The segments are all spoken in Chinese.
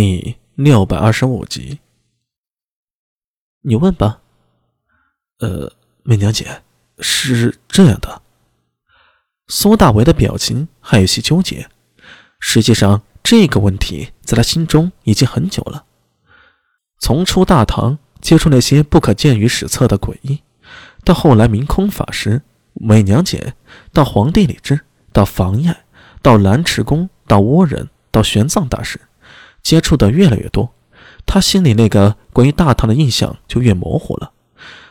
第六百二十五集，你问吧。呃，媚娘姐，是这样的。苏大为的表情还有些纠结。实际上，这个问题在他心中已经很久了。从出大唐接触那些不可见于史册的诡异，到后来明空法师、美娘姐，到皇帝李治，到房爱，到蓝池宫，到倭人，到玄奘大师。接触的越来越多，他心里那个关于大唐的印象就越模糊了，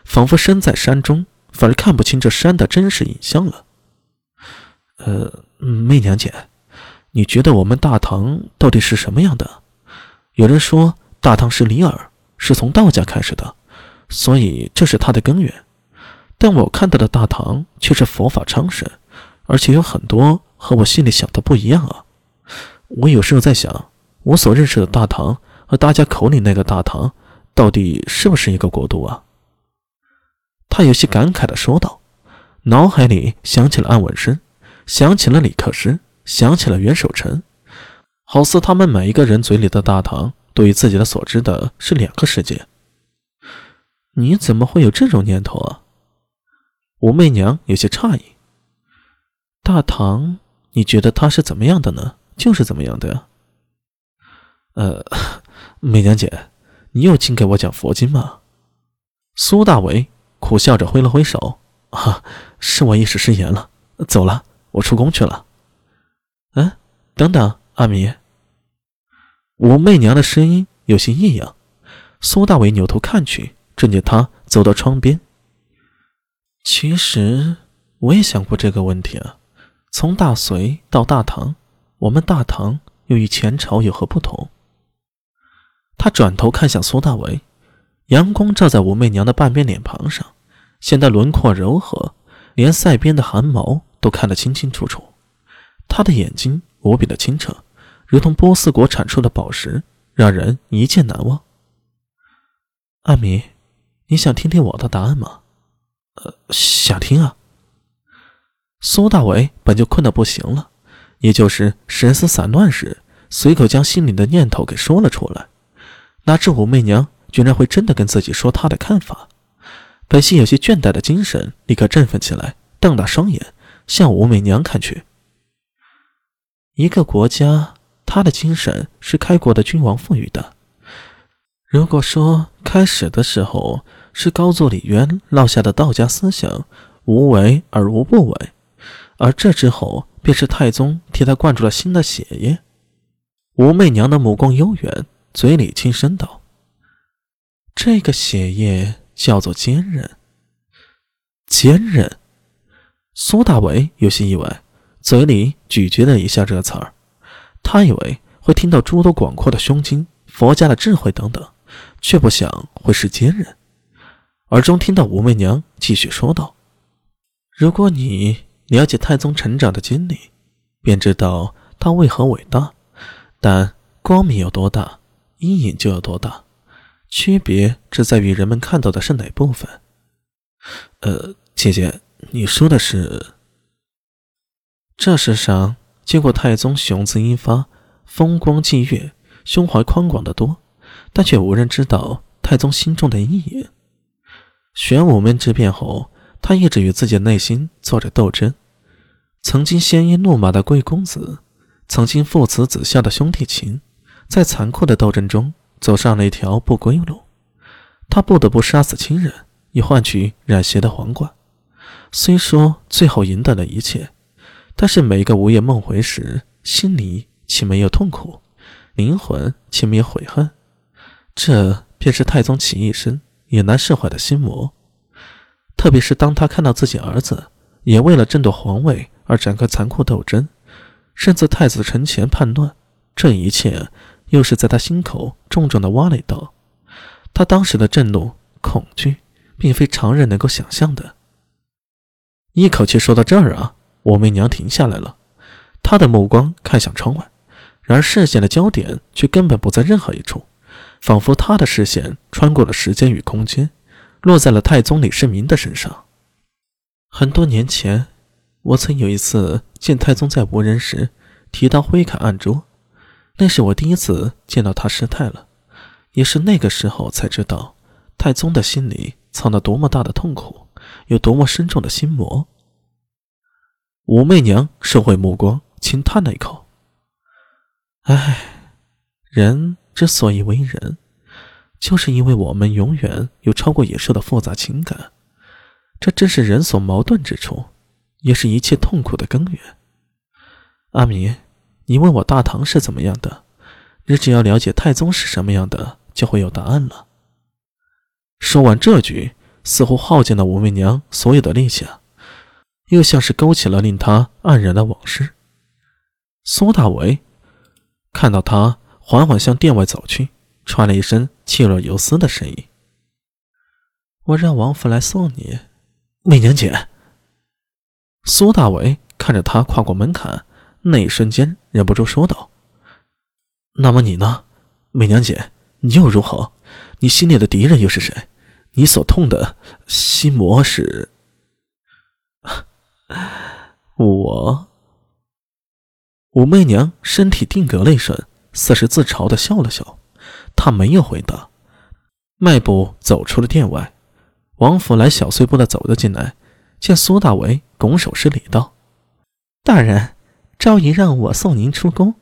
仿佛身在山中，反而看不清这山的真实影像了。呃，媚娘姐，你觉得我们大唐到底是什么样的？有人说大唐是李耳，是从道家开始的，所以这是它的根源。但我看到的大唐却是佛法昌盛，而且有很多和我心里想的不一样啊！我有时候在想。我所认识的大唐和大家口里那个大唐，到底是不是一个国度啊？他有些感慨地说道，脑海里想起了安文生，想起了李克师，想起了袁守诚，好似他们每一个人嘴里的大唐，对于自己的所知的是两个世界。你怎么会有这种念头啊？武媚娘有些诧异。大唐，你觉得它是怎么样的呢？就是怎么样的呀？呃，媚娘姐，你又净给我讲佛经吗？苏大为苦笑着挥了挥手，啊，是我一时失言了，走了，我出宫去了。嗯，等等，阿弥。武媚娘的声音有些异样。苏大为扭头看去，正见她走到窗边。其实我也想过这个问题啊，从大隋到大唐，我们大唐又与前朝有何不同？他转头看向苏大为，阳光照在武媚娘的半边脸庞上，显得轮廓柔和，连腮边的汗毛都看得清清楚楚。他的眼睛无比的清澈，如同波斯国产出的宝石，让人一见难忘。阿米，你想听听我的答案吗？呃，想听啊。苏大为本就困得不行了，也就是神思散乱时，随口将心里的念头给说了出来。哪知武媚娘居然会真的跟自己说她的看法，本性有些倦怠的精神立刻振奋起来，瞪大双眼向武媚娘看去。一个国家，他的精神是开国的君王赋予的。如果说开始的时候是高祖李渊落下的道家思想，无为而无不为，而这之后便是太宗替他灌注了新的血液。武媚娘的目光悠远。嘴里轻声道：“这个血液叫做坚韧。”坚韧。苏大为有些意外，嘴里咀嚼了一下这个词儿。他以为会听到诸多广阔的胸襟、佛家的智慧等等，却不想会是坚韧。耳中听到武媚娘继续说道：“如果你了解太宗成长的经历，便知道他为何伟大。但光明有多大？”阴影就有多大，区别只在于人们看到的是哪部分。呃，姐姐，你说的是？这世上见过太宗雄姿英发、风光霁月、胸怀宽广的多，但却无人知道太宗心中的阴影。玄武门之变后，他一直与自己的内心做着斗争。曾经鲜衣怒马的贵公子，曾经父慈子孝的兄弟情。在残酷的斗争中，走上了一条不归路。他不得不杀死亲人，以换取染血的皇冠。虽说最后赢得了一切，但是每一个午夜梦回时，心里岂没有痛苦？灵魂岂没有悔恨？这便是太宗起一生也难释怀的心魔。特别是当他看到自己儿子也为了争夺皇位而展开残酷斗争，甚至太子城前叛乱，这一切。又是在他心口重重的挖了一刀，他当时的震怒、恐惧，并非常人能够想象的。一口气说到这儿啊，武媚娘停下来了，她的目光看向窗外，然而视线的焦点却根本不在任何一处，仿佛她的视线穿过了时间与空间，落在了太宗李世民的身上。很多年前，我曾有一次见太宗在无人时，提到挥砍案桌。那是我第一次见到他失态了，也是那个时候才知道，太宗的心里藏了多么大的痛苦，有多么深重的心魔。武媚娘收回目光，轻叹了一口：“唉，人之所以为人，就是因为我们永远有超过野兽的复杂情感，这正是人所矛盾之处，也是一切痛苦的根源。”阿弥。你问我大唐是怎么样的，你只要了解太宗是什么样的，就会有答案了。说完这句，似乎耗尽了武媚娘所有的力气，又像是勾起了令她黯然的往事。苏大为看到他缓缓向殿外走去，传了一声气若游丝的声音：“我让王府来送你，媚娘姐。”苏大为看着他跨过门槛。那一瞬间，忍不住说道：“那么你呢，媚娘姐？你又如何？你心里的敌人又是谁？你所痛的心魔是？”我，武媚娘身体定格了一瞬，似是自嘲的笑了笑。她没有回答，迈步走出了殿外。王府来小碎步的走了进来，见苏大为拱手施礼道：“大人。”赵姨让我送您出宫。